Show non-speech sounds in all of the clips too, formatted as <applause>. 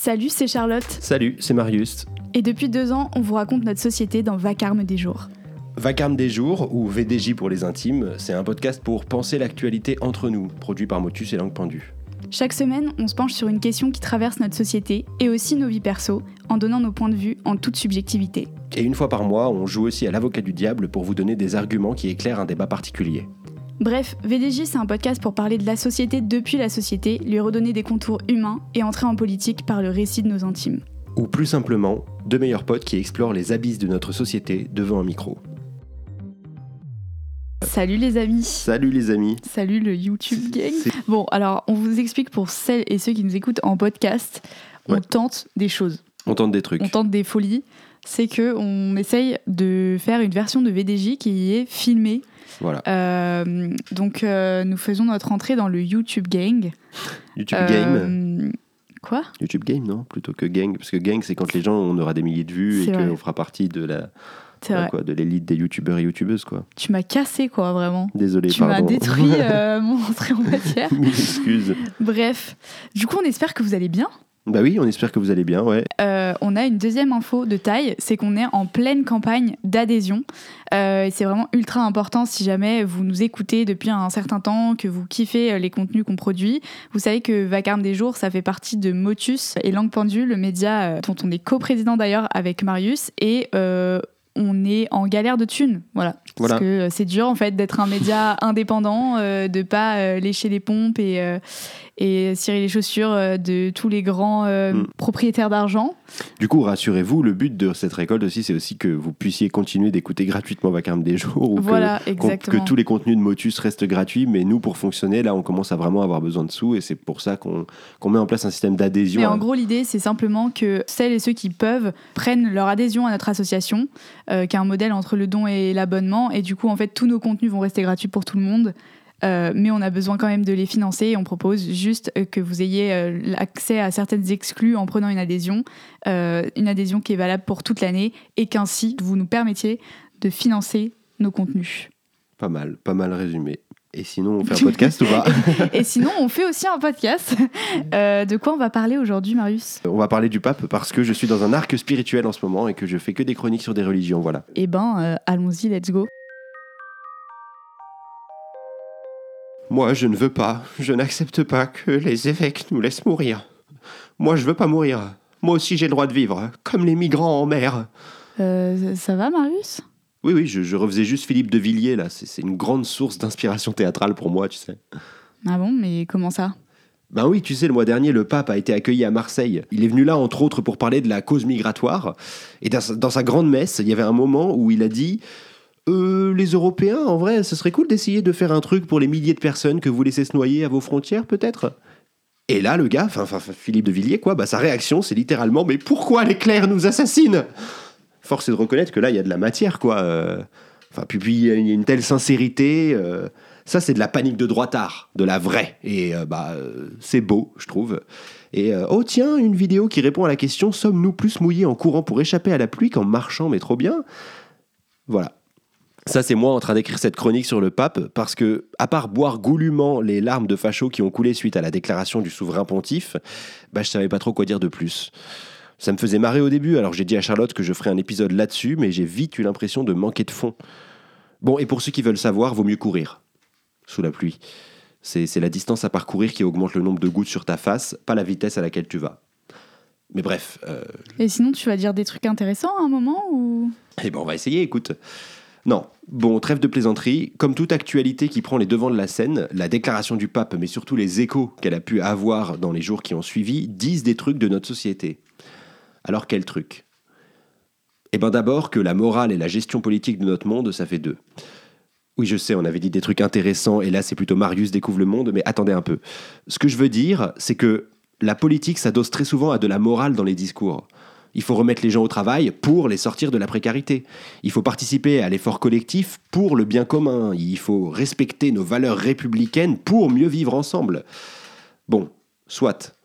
Salut, c'est Charlotte. Salut, c'est Marius. Et depuis deux ans, on vous raconte notre société dans Vacarme des jours. Vacarme des jours, ou VDJ pour les intimes, c'est un podcast pour penser l'actualité entre nous, produit par Motus et Langue Pendue. Chaque semaine, on se penche sur une question qui traverse notre société et aussi nos vies perso, en donnant nos points de vue en toute subjectivité. Et une fois par mois, on joue aussi à l'avocat du diable pour vous donner des arguments qui éclairent un débat particulier. Bref, VDJ, c'est un podcast pour parler de la société depuis la société, lui redonner des contours humains et entrer en politique par le récit de nos intimes. Ou plus simplement, deux meilleurs potes qui explorent les abysses de notre société devant un micro. Salut les amis. Salut les amis. Salut le YouTube gang. Bon, alors on vous explique pour celles et ceux qui nous écoutent en podcast, on Ouais. tente des choses, On tente des trucs. on tente des folies. C'est que on essaye de faire une version de VDJ qui est filmée. Voilà. Euh, donc euh, nous faisons notre entrée dans le YouTube gang. YouTube Euh, Game. Quoi? YouTube Game, non? Plutôt que Gang. Parce que Gang, c'est quand les gens, on aura des milliers de vues et qu'on fera partie de la quoi, de l'élite des youtubeurs et youtubeuses, quoi. Tu m'as cassé quoi vraiment. Désolé, Tu m'as pardon. détruit <laughs> euh, mon entrée en matière. <laughs> Mille excuses. Bref, du coup on espère que vous allez bien. Bah oui, on espère que vous allez bien, ouais. Euh, on a une deuxième info de taille, c'est qu'on est en pleine campagne d'adhésion. Euh, c'est vraiment ultra important si jamais vous nous écoutez depuis un certain temps, que vous kiffez euh, les contenus qu'on produit. Vous savez que Vacarme des jours, ça fait partie de Motus et Langue Pendue, le média dont on est coprésident d'ailleurs avec Marius. Et on est en galère de thunes, voilà. Voilà. Parce que euh, c'est dur en fait d'être un média <laughs> indépendant, euh, de pas euh, lécher les pompes et, euh, et cirer les chaussures de tous les grands Mm. propriétaires d'argent. Du coup, rassurez-vous, le but de cette récolte aussi, c'est aussi que vous puissiez continuer d'écouter gratuitement Vacarme des jours. Ou que- Voilà, qu'on- exactement. Que, tous les contenus de Motus restent gratuits, mais nous, pour fonctionner, là, on commence à vraiment avoir besoin de sous et c'est pour ça qu'on qu'on met en place un système d'adhésion. Mais à- en gros, l'idée, c'est simplement que celles et ceux qui peuvent prennent leur adhésion à notre association, euh, qui est un modèle entre le don et l'abonnement. Et du coup, en fait, tous nos contenus vont rester gratuits pour tout le monde. Euh, mais on a besoin quand même de les financer et on propose juste euh, que vous ayez euh, l'accès à certaines exclus en prenant une adhésion, euh, une adhésion qui est valable pour toute l'année et qu'ainsi vous nous permettiez de financer nos contenus. Pas mal, pas mal résumé. Et sinon, on fait un podcast ou pas <laughs> Et sinon, on fait aussi un podcast. Euh, de quoi on va parler aujourd'hui, Marius? On va parler du pape parce que je suis dans un arc spirituel en ce moment et que je fais que des chroniques sur des religions, voilà. Eh ben, euh, allons-y, let's go. Moi, je ne veux pas, je n'accepte pas que les évêques nous laissent mourir. Moi, je veux pas mourir. Moi aussi, j'ai le droit de vivre, comme les migrants en mer. Euh, ça va, Marius? Oui, oui, je, je refaisais juste Philippe de Villiers, là. C'est une grande source d'inspiration théâtrale pour moi, tu sais. Ah bon, mais comment ça? Ben oui, tu sais, le mois dernier, le pape a été accueilli à Marseille. Il est venu là, entre autres, pour parler de la cause migratoire. Et dans sa, dans sa grande messe, il y avait un moment où il a dit Euh, Les Européens, en vrai, ce serait cool d'essayer de faire un truc pour les milliers de personnes que vous laissez se noyer à vos frontières, peut-être? Et là, le gars, enfin, enfin, Philippe de Villiers, quoi, bah, sa réaction, c'est littéralement Mais pourquoi les clercs nous assassinent? Force est de reconnaître que là, il y a de la matière, quoi. Euh, Enfin, puis, il y a une telle sincérité. euh, ça, c'est de la panique de droitard, de la vraie. Et euh, bah, c'est beau, je trouve. Et oh, tiens, une vidéo qui répond à la question Sommes-nous plus mouillés en courant pour échapper à la pluie qu'en marchant, mais trop bien Voilà. Ça, c'est moi en train d'écrire cette chronique sur le pape, parce que, à part boire goulûment les larmes de facho qui ont coulé suite à la déclaration du souverain pontife, bah, je savais pas trop quoi dire de plus. Ça me faisait marrer au début, alors j'ai dit à Charlotte que je ferais un épisode là-dessus, mais j'ai vite eu l'impression de manquer de fond. Bon, et pour ceux qui veulent savoir, vaut mieux courir sous la pluie. C'est c'est la distance à parcourir qui augmente le nombre de gouttes sur ta face, pas la vitesse à laquelle tu vas. Mais bref, euh, Et sinon, tu vas dire des trucs intéressants à un moment ou? Eh ben on va essayer, écoute. Non, bon, trêve de plaisanterie. Comme toute actualité qui prend les devants de la scène, la déclaration du pape, mais surtout les échos qu'elle a pu avoir dans les jours qui ont suivi, disent des trucs de notre société. Alors quel truc? Eh ben d'abord que la morale et la gestion politique de notre monde, ça fait deux. Oui, je sais, on avait dit des trucs intéressants, et là c'est plutôt Marius découvre le monde, mais attendez un peu. Ce que je veux dire, c'est que la politique s'adosse très souvent à de la morale dans les discours. Il faut remettre les gens au travail pour les sortir de la précarité. Il faut participer à l'effort collectif pour le bien commun. Il faut respecter nos valeurs républicaines pour mieux vivre ensemble. Bon, soit.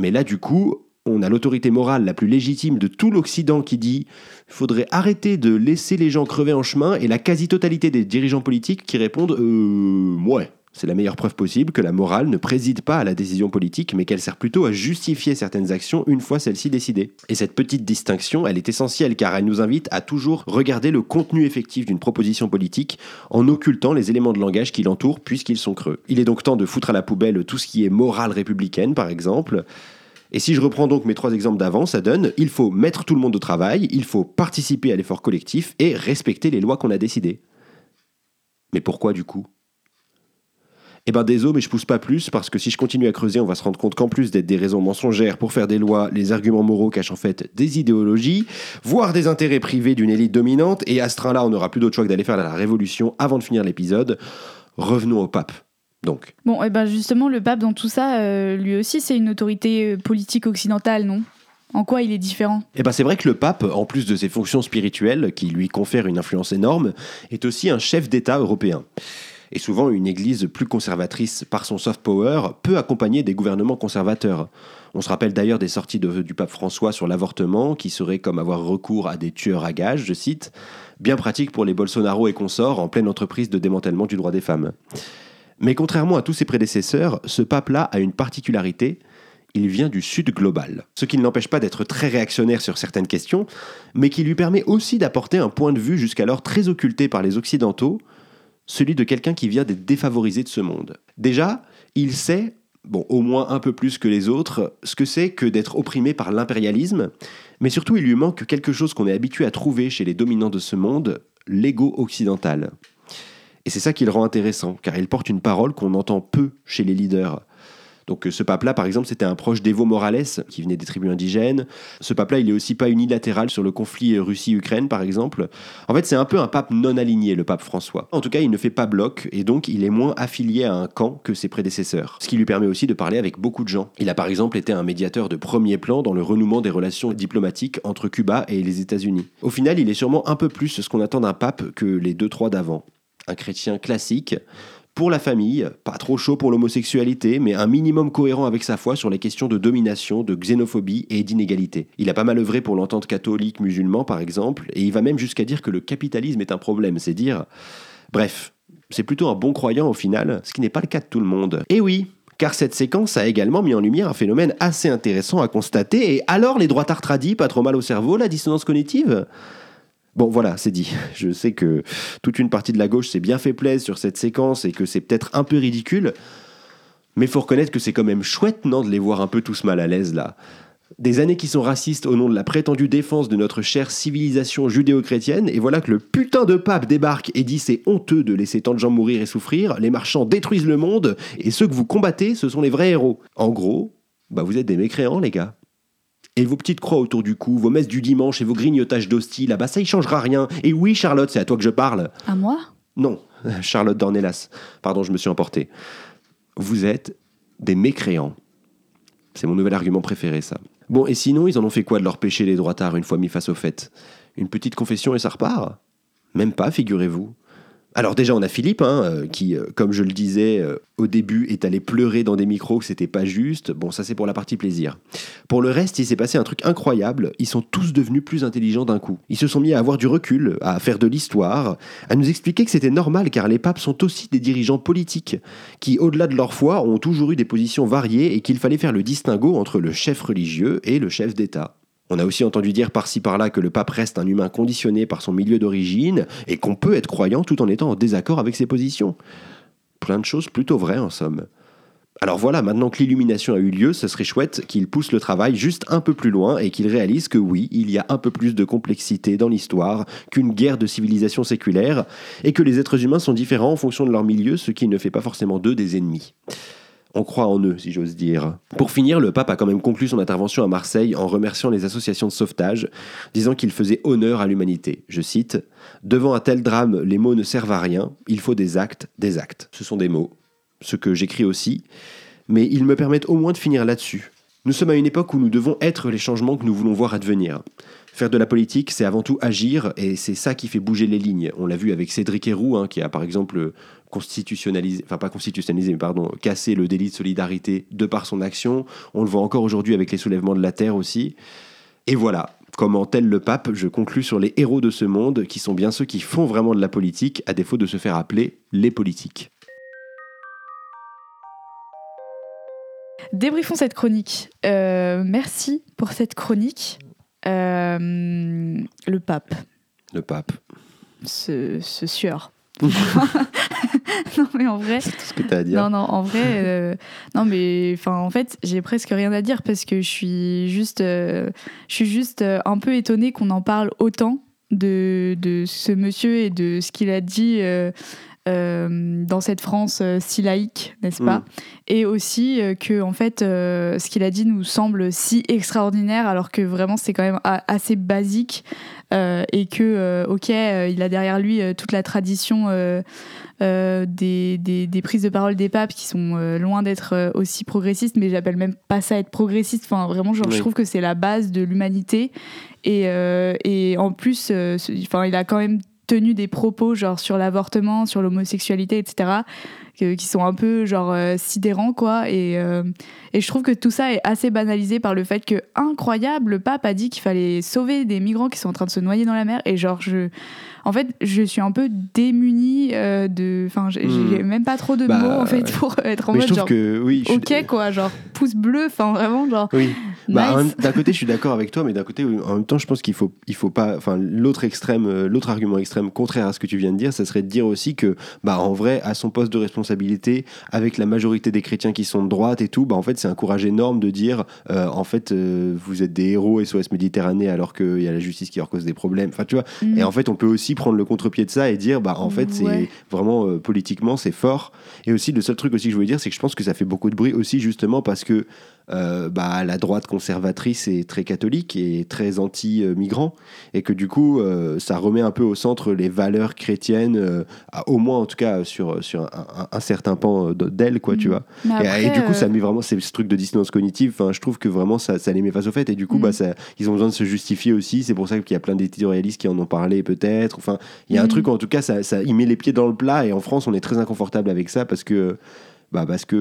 Mais là, du coup, on a l'autorité morale la plus légitime de tout l'Occident qui dit faudrait arrêter de laisser les gens crever en chemin et la quasi-totalité des dirigeants politiques qui répondent euh, ouais. C'est la meilleure preuve possible que la morale ne préside pas à la décision politique, mais qu'elle sert plutôt à justifier certaines actions une fois celles-ci décidées. Et cette petite distinction, elle est essentielle car elle nous invite à toujours regarder le contenu effectif d'une proposition politique en occultant les éléments de langage qui l'entourent puisqu'ils sont creux. Il est donc temps de foutre à la poubelle tout ce qui est morale républicaine, par exemple. Et si je reprends donc mes trois exemples d'avant, ça donne il faut mettre tout le monde au travail, il faut participer à l'effort collectif et respecter les lois qu'on a décidées. Mais pourquoi du coup? Eh ben désolé, mais je pousse pas plus parce que si je continue à creuser, on va se rendre compte qu'en plus d'être des raisons mensongères pour faire des lois, les arguments moraux cachent en fait des idéologies, voire des intérêts privés d'une élite dominante. Et à ce train-là, on n'aura plus d'autre choix que d'aller faire la révolution avant de finir l'épisode. Revenons au pape. Donc. Bon, et eh ben justement, le pape dans tout ça, euh, lui aussi, c'est une autorité euh, politique occidentale, non? En quoi il est différent? Eh ben c'est vrai que le pape, en plus de ses fonctions spirituelles qui lui confèrent une influence énorme, est aussi un chef d'État européen et souvent une Église plus conservatrice par son soft power peut accompagner des gouvernements conservateurs. On se rappelle d'ailleurs des sorties du pape François sur l'avortement, qui serait comme avoir recours à des tueurs à gages, je cite, bien pratique pour les Bolsonaro et consorts en pleine entreprise de démantèlement du droit des femmes. Mais contrairement à tous ses prédécesseurs, ce pape-là a une particularité, il vient du Sud global. Ce qui ne l'empêche pas d'être très réactionnaire sur certaines questions, mais qui lui permet aussi d'apporter un point de vue jusqu'alors très occulté par les Occidentaux, celui de quelqu'un qui vient des défavorisés de ce monde. Déjà, il sait, bon, au moins un peu plus que les autres, ce que c'est que d'être opprimé par l'impérialisme, mais surtout il lui manque quelque chose qu'on est habitué à trouver chez les dominants de ce monde, l'ego occidental. Et c'est ça qui le rend intéressant, car il porte une parole qu'on entend peu chez les leaders. Donc euh, ce pape-là, par exemple, c'était un proche d'Evo Morales, qui venait des tribus indigènes. Ce pape-là, il est aussi pas unilatéral sur le conflit Russie-Ukraine, par exemple. En fait, c'est un peu un pape non aligné, le pape François. En tout cas, il ne fait pas bloc, et donc il est moins affilié à un camp que ses prédécesseurs. Ce qui lui permet aussi de parler avec beaucoup de gens. Il a par exemple été un médiateur de premier plan dans le renouement des relations diplomatiques entre Cuba et les États-Unis. Au final, il est sûrement un peu plus ce qu'on attend d'un pape que les deux trois d'avant. Un chrétien classique, pour la famille, pas trop chaud pour l'homosexualité, mais un minimum cohérent avec sa foi sur les questions de domination, de xénophobie et d'inégalité. Il a pas mal œuvré pour l'entente catholique musulman par exemple, et il va même jusqu'à dire que le capitalisme est un problème, c'est dire... Bref, c'est plutôt un bon croyant au final, ce qui n'est pas le cas de tout le monde. Et oui, car cette séquence a également mis en lumière un phénomène assez intéressant à constater, et alors les droits tradis, pas trop mal au cerveau, la dissonance cognitive? Bon, voilà, c'est dit. Je sais que toute une partie de la gauche s'est bien fait plaisir sur cette séquence et que c'est peut-être un peu ridicule, mais faut reconnaître que c'est quand même chouette, non, de les voir un peu tous mal à l'aise là. Des années qui sont racistes au nom de la prétendue défense de notre chère civilisation judéo-chrétienne, et voilà que le putain de pape débarque et dit c'est honteux de laisser tant de gens mourir et souffrir, les marchands détruisent le monde, et ceux que vous combattez, ce sont les vrais héros. En gros, bah vous êtes des mécréants, les gars. Et vos petites croix autour du cou, vos messes du dimanche et vos grignotages d'hostie, là-bas, ça y changera rien. Et oui, Charlotte, c'est à toi que je parle. À moi? Non, <laughs> Charlotte Dornelas. Pardon, je me suis emporté. Vous êtes des mécréants. C'est mon nouvel argument préféré, ça. Bon, et sinon, ils en ont fait quoi de leur péché les droitards une fois mis face au fait Une petite confession et ça repart? Même pas, figurez-vous. Alors déjà, on a Philippe, hein, euh, qui, euh, comme je le disais euh, au début, est allé pleurer dans des micros que c'était pas juste. Bon, ça c'est pour la partie plaisir. Pour le reste, il s'est passé un truc incroyable. Ils sont tous devenus plus intelligents d'un coup. Ils se sont mis à avoir du recul, à faire de l'histoire, à nous expliquer que c'était normal car les papes sont aussi des dirigeants politiques, qui, au-delà de leur foi, ont toujours eu des positions variées et qu'il fallait faire le distinguo entre le chef religieux et le chef d'État. On a aussi entendu dire par-ci par-là que le pape reste un humain conditionné par son milieu d'origine et qu'on peut être croyant tout en étant en désaccord avec ses positions. Plein de choses plutôt vraies en somme. Alors voilà, maintenant que l'illumination a eu lieu, ce serait chouette qu'il pousse le travail juste un peu plus loin et qu'il réalise que oui, il y a un peu plus de complexité dans l'histoire qu'une guerre de civilisation séculaire et que les êtres humains sont différents en fonction de leur milieu, ce qui ne fait pas forcément d'eux des ennemis. On croit en eux, si j'ose dire. Pour finir, le pape a quand même conclu son intervention à Marseille en remerciant les associations de sauvetage, disant qu'il faisait honneur à l'humanité. Je cite Devant un tel drame, les mots ne servent à rien, il faut des actes, des actes. Ce sont des mots, ce que j'écris aussi, mais ils me permettent au moins de finir là-dessus. Nous sommes à une époque où nous devons être les changements que nous voulons voir advenir. Faire de la politique, c'est avant tout agir, et c'est ça qui fait bouger les lignes. On l'a vu avec Cédric Héroux, hein, qui a par exemple constitutionnalisé, enfin pas constitutionnalisé, mais pardon, cassé le délit de solidarité de par son action. On le voit encore aujourd'hui avec les soulèvements de la terre aussi. Et voilà, comment tel le pape, je conclus sur les héros de ce monde, qui sont bien ceux qui font vraiment de la politique, à défaut de se faire appeler les politiques. Débriefons cette chronique. Euh, merci pour cette chronique. Euh, le pape, Le pape. ce, ce sueur. <laughs> non mais en vrai, C'est tout ce que tu as à dire. non non en vrai, euh, non mais enfin en fait j'ai presque rien à dire parce que je suis juste, euh, je suis juste un peu étonnée qu'on en parle autant de, de ce monsieur et de ce qu'il a dit. euh, euh, dans cette France euh, si laïque, n'est-ce pas Mm. Et aussi euh, que en fait, ce qu'il a dit nous semble si extraordinaire, alors que vraiment c'est quand même assez basique et que ok, il a derrière lui toute la tradition des, des, des prises de parole des papes qui sont loin d'être aussi progressistes, mais j'appelle même pas ça être progressiste. Enfin, vraiment, genre, Oui. je trouve que c'est la base de l'humanité. Et, et en plus, enfin, il a quand même tenu des propos genre sur l'avortement, sur l'homosexualité, etc., que- qui sont un peu genre euh, sidérants, quoi. Et, euh, et je trouve que tout ça est assez banalisé par le fait que, incroyable, le pape a dit qu'il fallait sauver des migrants qui sont en train de se noyer dans la mer. Et genre, je. En fait, je suis un peu démunie euh, de. Enfin, j'ai j'ai même pas trop de Bah, mots, en fait, pour être en Mais je mode trouve genre. que oui. je suis- Ok, quoi, genre pouce bleu, enfin vraiment, genre. Oui. Bah, nice. d'un côté, je suis d'accord avec toi, mais d'un côté, en même temps, je pense qu'il faut, il faut pas. Enfin, l'autre extrême, l'autre argument extrême contraire à ce que tu viens de dire, ça serait de dire aussi que, bah, en vrai, à son poste de responsabilité, avec la majorité des chrétiens qui sont de droite et tout, bah, en fait, c'est un courage énorme de dire, euh, en fait, euh, vous êtes des héros SOS Méditerranée alors qu'il y a la justice qui leur cause des problèmes. Enfin, tu vois. Mm. Et en fait, on peut aussi prendre le contre-pied de ça et dire, bah, en fait, c'est vraiment euh, politiquement, c'est fort. Et aussi, le seul truc aussi que je voulais dire, c'est que je pense que ça fait beaucoup de bruit aussi, justement, parce que bah, la droite conservatrice est très catholique et très anti-migrant, et que du coup, ça remet un peu au centre les valeurs chrétiennes, à- au moins en tout cas sur, sur un, un- un certain pan euh, d'elles, quoi, tu Mm. vois. Et- du coup, euh, ça met vraiment ce truc de dissonance cognitive. Enfin, je trouve que vraiment ça, ça les met face au fait. Et du coup, Mm. bah, ça, ils ont besoin de se justifier aussi. C'est pour ça qu'il y a plein d'éditorialistes qui en ont parlé, peut-être. Enfin, il y a un Mm. truc, en tout cas, ça, ça, il met les pieds dans le plat. Et en France, on est très inconfortable avec ça parce que. Bah parce que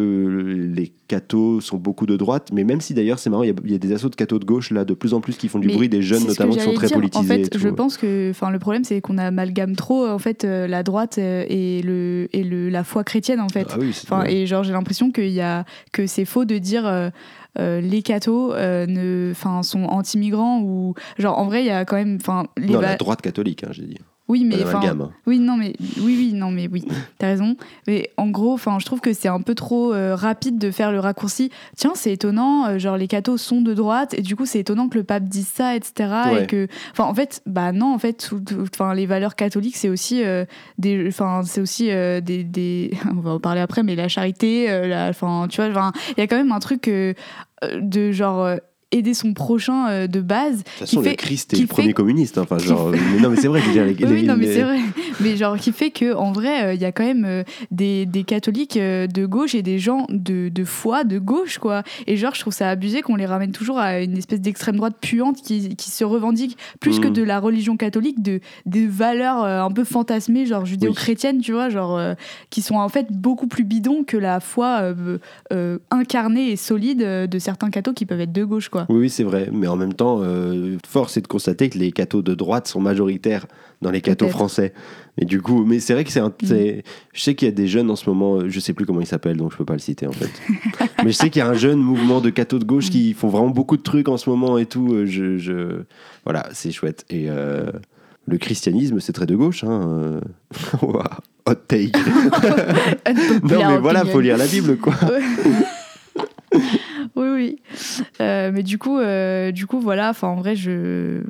les cathos sont beaucoup de droite, mais même si d'ailleurs c'est marrant, il y, a- il y a des assauts de cathos de gauche là de plus en plus qui font du Mais bruit, des jeunes notamment qui sont très dire. politisés. En et fait, tout. je pense que, enfin, le problème c'est qu'on amalgame trop en fait euh, la droite euh, et le et le la foi chrétienne en fait. Ah oui, ouais. et genre j'ai l'impression qu'il y a que c'est faux de dire euh, euh, les cathos euh, ne, sont anti-migrants ou genre en vrai il y a quand même, enfin, les non, la droite catholique, hein, j'ai dit. Oui mais enfin, hein. oui non mais oui oui non mais oui t'as raison mais en gros enfin je trouve que c'est un peu trop euh, rapide de faire le raccourci tiens c'est étonnant euh, genre les cathos sont de droite et du coup c'est étonnant que le pape dise ça etc Ouais. et que enfin en fait bah non en fait enfin les valeurs catholiques c'est aussi euh, des enfin c'est aussi des, des <laughs> on va en parler après mais la charité enfin tu vois enfin, il y a quand même un truc de genre aider son prochain euh, de base De toute façon, fait- le Christ est le premier communiste. hein. Enfin, genre, mais non, mais c'est vrai. je veux dire, <laughs> les- oui, les- non, mais les- c'est vrai. Mais genre, qui fait que en vrai, euh, il y a quand même euh, des, des catholiques de gauche et des gens de, de foi de gauche, quoi. Et genre, je trouve ça abusé qu'on les ramène toujours à une espèce d'extrême droite puante qui, qui se revendique plus que Mhm. de la religion catholique, de des valeurs un peu fantasmées, genre judéo-chrétiennes, tu vois, genre qui sont en fait beaucoup plus bidons que la foi incarnée et solide de certains cathos qui peuvent être de gauche, quoi. Oui, oui, c'est vrai. Mais en même temps, euh, force est de constater que les cathos de droite sont majoritaires dans les cathos français. Et du coup, mais c'est vrai que c'est un. Mm. Je sais qu'il y a des jeunes en ce moment, euh, je sais plus comment il s'appelle, donc je peux pas le citer en fait. <laughs> mais je sais qu'il y a un jeune mouvement de cathos de gauche qui font vraiment beaucoup de trucs en ce moment et tout. euh, Je, je... Voilà, c'est chouette. Et euh, le christianisme, c'est très de gauche. Hein. <laughs> Hot take. <laughs> non, mais voilà, faut lire la Bible, quoi. Oui, oui. Euh, mais du coup, euh, du coup, voilà. Enfin, en vrai, je.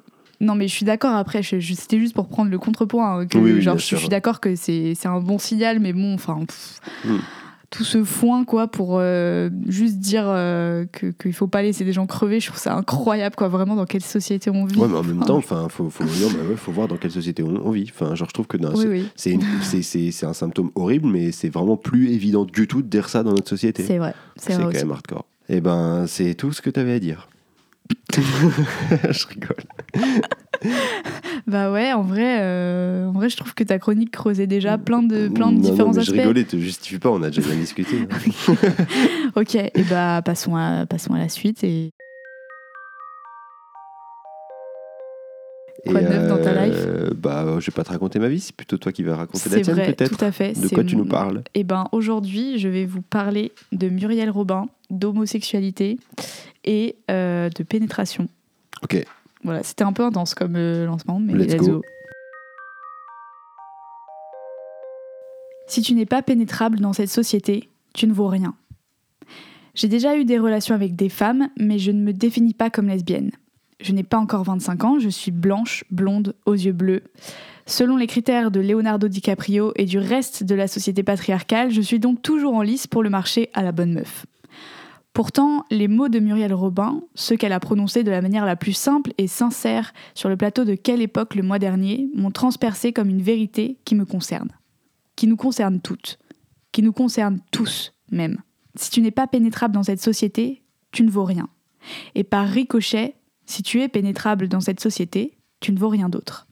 Non, mais je suis d'accord. Après, je- je- c'était juste pour prendre le contrepoint. hein, que, Oui, oui, genre, je, sûr. suis d'accord que c'est c'est un bon signal, mais bon, enfin. Hmm. Tout ce foin, quoi, pour euh, juste dire que- qu'il faut pas laisser des gens crever, je trouve ça incroyable, quoi, vraiment, dans quelle société on vit. Ouais, mais en même temps, enfin, faut, faut, non, bah ouais, faut voir dans quelle société on, on vit. Enfin, genre, je trouve que Oui, c'est- c'est c'est- c'est c'est un symptôme horrible, mais c'est vraiment plus évident du tout de dire ça dans notre société. c'est vrai. C'est C'est vrai quand aussi. même hardcore. Et ben, c'est tout ce que tu avais à dire. <laughs> je rigole. <laughs> Bah ouais, en vrai, euh, en vrai, je trouve que ta chronique creusait déjà plein de, plein de Non, non, différents mais aspects. Je rigolais, te justifie pas, on a déjà bien discuté. hein. <laughs> Ok, et bah passons à, passons à la suite. Et... Quoi de neuf dans ta life euh, Bah, je vais pas te raconter ma vie, c'est plutôt toi qui vas raconter la tienne peut-être. tout à fait. De quoi tu nous parles? Eh ben, aujourd'hui, je vais vous parler de Muriel Robin, d'homosexualité et euh, de pénétration. Ok. Voilà, c'était un peu intense comme euh, lancement, mais Let's let's, go. go. Si tu n'es pas pénétrable dans cette société, tu ne vaux rien. J'ai déjà eu des relations avec des femmes, mais je ne me définis pas comme lesbienne. Je n'ai pas encore 25 ans, je suis blanche, blonde, aux yeux bleus. Selon les critères de Leonardo DiCaprio et du reste de la société patriarcale, je suis donc toujours en lice pour le marché à la bonne meuf. Pourtant, les mots de Muriel Robin, ceux qu'elle a prononcés de la manière la plus simple et sincère sur le plateau de Quelle époque le mois dernier, m'ont transpercé comme une vérité qui me concerne. Qui nous concerne toutes. Qui nous concerne tous, même. Si tu n'es pas pénétrable dans cette société, tu ne vaux rien. Et par ricochet, si tu es pénétrable dans cette société, tu ne vaux rien d'autre.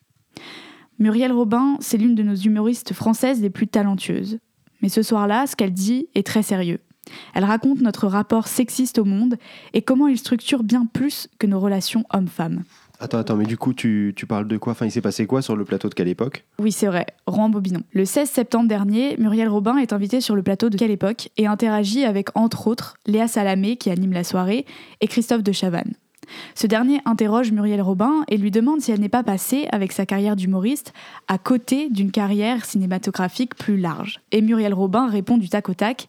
Muriel Robin, c'est l'une de nos humoristes françaises les plus talentueuses. Mais ce soir-là, ce qu'elle dit est très sérieux. Elle raconte notre rapport sexiste au monde et comment il structure bien plus que nos relations hommes-femmes. Attends, attends, mais du coup, tu, tu parles de quoi? Enfin, il s'est passé quoi sur le plateau de quelle époque? Oui, c'est vrai, rembobinons. Le 16 septembre dernier, Muriel Robin est invitée sur le plateau de Quelle époque et interagit avec, entre autres, Léa Salamé qui anime la soirée et Christophe de Chavannes. Ce dernier interroge Muriel Robin et lui demande si elle n'est pas passée, avec sa carrière d'humoriste, à côté d'une carrière cinématographique plus large. Et Muriel Robin répond du tac au tac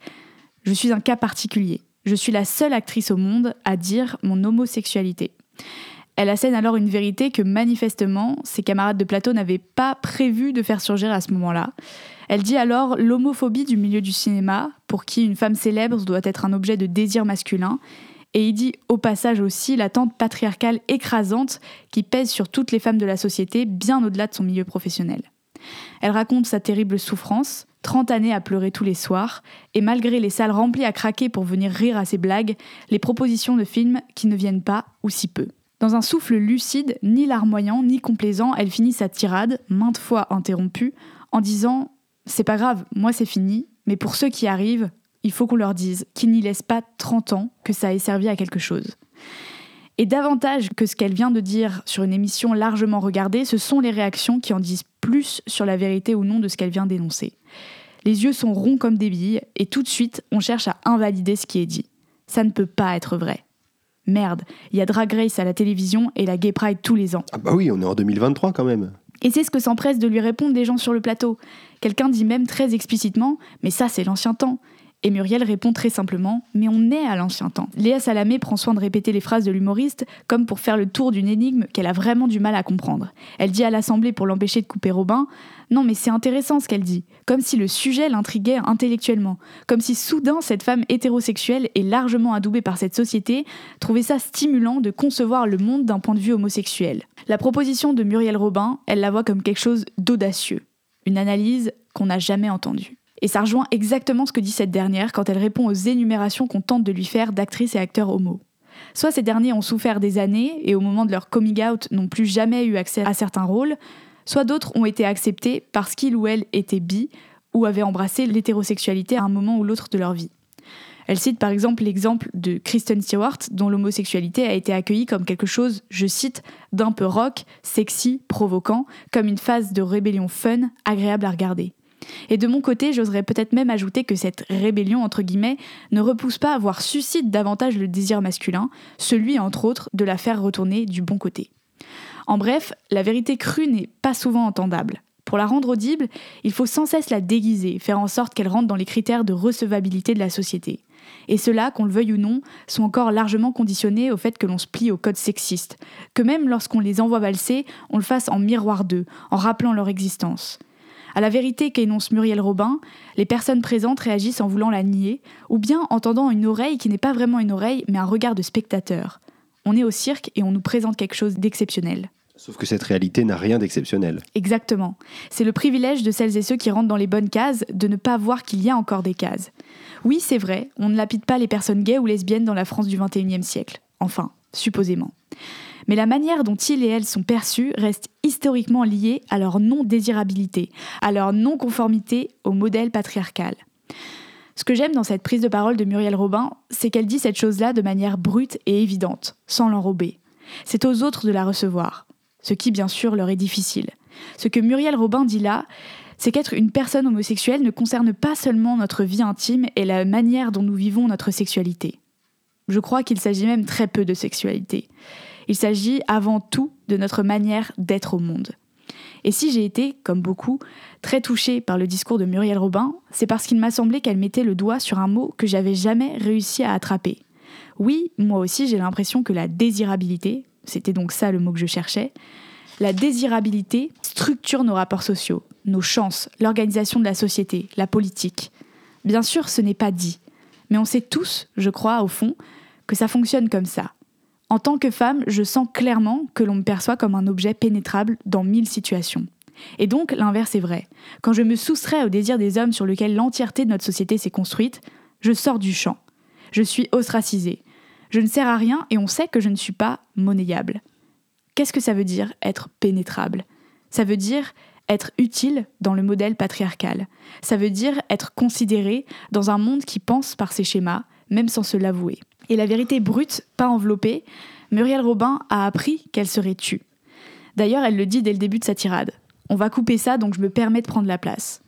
Je suis un cas particulier. Je suis la seule actrice au monde à dire mon homosexualité. Elle assène alors une vérité que manifestement ses camarades de plateau n'avaient pas prévu de faire surgir à ce moment-là. Elle dit alors l'homophobie du milieu du cinéma, pour qui une femme célèbre doit être un objet de désir masculin, et il dit au passage aussi l'attente patriarcale écrasante qui pèse sur toutes les femmes de la société, bien au-delà de son milieu professionnel. Elle raconte sa terrible souffrance, 30 années à pleurer tous les soirs, et malgré les salles remplies à craquer pour venir rire à ses blagues, les propositions de films qui ne viennent pas ou si peu. Dans un souffle lucide, ni larmoyant ni complaisant, elle finit sa tirade, maintes fois interrompue, en disant C'est pas grave, moi c'est fini, mais pour ceux qui arrivent, il faut qu'on leur dise qu'ils n'y laissent pas 30 ans que ça ait servi à quelque chose. Et davantage que ce qu'elle vient de dire sur une émission largement regardée, ce sont les réactions qui en disent plus sur la vérité ou non de ce qu'elle vient d'énoncer. Les yeux sont ronds comme des billes, et tout de suite, on cherche à invalider ce qui est dit. Ça ne peut pas être vrai. Merde, il y a Drag Race à la télévision et la Gay Pride tous les ans. Ah bah oui, on est en 2023 quand même. Et c'est ce que s'empressent de lui répondre les gens sur le plateau. Quelqu'un dit même très explicitement Mais ça, c'est l'ancien temps. Et Muriel répond très simplement Mais on est à l'ancien temps. Léa Salamé prend soin de répéter les phrases de l'humoriste comme pour faire le tour d'une énigme qu'elle a vraiment du mal à comprendre. Elle dit à l'Assemblée pour l'empêcher de couper Robin Non, mais c'est intéressant ce qu'elle dit. Comme si le sujet l'intriguait intellectuellement. Comme si soudain cette femme hétérosexuelle et largement adoubée par cette société trouvait ça stimulant de concevoir le monde d'un point de vue homosexuel. La proposition de Muriel Robin, elle la voit comme quelque chose d'audacieux. Une analyse qu'on n'a jamais entendue. Et ça rejoint exactement ce que dit cette dernière quand elle répond aux énumérations qu'on tente de lui faire d'actrices et acteurs homo. Soit ces derniers ont souffert des années et au moment de leur coming out n'ont plus jamais eu accès à certains rôles, soit d'autres ont été acceptés parce qu'ils ou elles étaient bi ou avaient embrassé l'hétérosexualité à un moment ou l'autre de leur vie. Elle cite par exemple l'exemple de Kristen Stewart, dont l'homosexualité a été accueillie comme quelque chose, je cite, d'un peu rock, sexy, provoquant, comme une phase de rébellion fun, agréable à regarder. Et de mon côté, j'oserais peut-être même ajouter que cette rébellion, entre guillemets, ne repousse pas, voire suscite davantage le désir masculin, celui, entre autres, de la faire retourner du bon côté. En bref, la vérité crue n'est pas souvent entendable. Pour la rendre audible, il faut sans cesse la déguiser, faire en sorte qu'elle rentre dans les critères de recevabilité de la société. Et ceux-là, qu'on le veuille ou non, sont encore largement conditionnés au fait que l'on se plie au code sexiste, que même lorsqu'on les envoie valser, on le fasse en miroir d'eux, en rappelant leur existence. À la vérité qu'énonce Muriel Robin, les personnes présentes réagissent en voulant la nier, ou bien en tendant une oreille qui n'est pas vraiment une oreille, mais un regard de spectateur. On est au cirque et on nous présente quelque chose d'exceptionnel. Sauf que cette réalité n'a rien d'exceptionnel. Exactement. C'est le privilège de celles et ceux qui rentrent dans les bonnes cases de ne pas voir qu'il y a encore des cases. Oui, c'est vrai, on ne lapide pas les personnes gays ou lesbiennes dans la France du XXIe siècle. Enfin, supposément. Mais la manière dont ils et elles sont perçus reste historiquement liée à leur non-désirabilité, à leur non-conformité au modèle patriarcal. Ce que j'aime dans cette prise de parole de Muriel Robin, c'est qu'elle dit cette chose-là de manière brute et évidente, sans l'enrober. C'est aux autres de la recevoir. ce qui bien sûr leur est difficile. Ce que Muriel Robin dit là, c'est qu'être une personne homosexuelle ne concerne pas seulement notre vie intime et la manière dont nous vivons notre sexualité. Je crois qu'il s'agit même très peu de sexualité. Il s'agit avant tout de notre manière d'être au monde. Et si j'ai été, comme beaucoup, très touchée par le discours de Muriel Robin, c'est parce qu'il m'a semblé qu'elle mettait le doigt sur un mot que j'avais jamais réussi à attraper. Oui, moi aussi j'ai l'impression que la désirabilité, c'était donc ça le mot que je cherchais, la désirabilité structure nos rapports sociaux, nos chances, l'organisation de la société, la politique. Bien sûr, ce n'est pas dit, mais on sait tous, je crois, au fond, que ça fonctionne comme ça. En tant que femme, je sens clairement que l'on me perçoit comme un objet pénétrable dans mille situations. Et donc, l'inverse est vrai. Quand je me soustrais au désir des hommes sur lequel l'entièreté de notre société s'est construite, je sors du champ. Je suis ostracisée. Je ne sers à rien et on sait que je ne suis pas monnayable. Qu'est-ce que ça veut dire être pénétrable? Ça veut dire être utile dans le modèle patriarcal. Ça veut dire être considéré dans un monde qui pense par ses schémas, même sans se l'avouer. Et la vérité brute, pas enveloppée, Muriel Robin a appris qu'elle serait tue. D'ailleurs, elle le dit dès le début de sa tirade. On va couper ça, donc je me permets de prendre la place.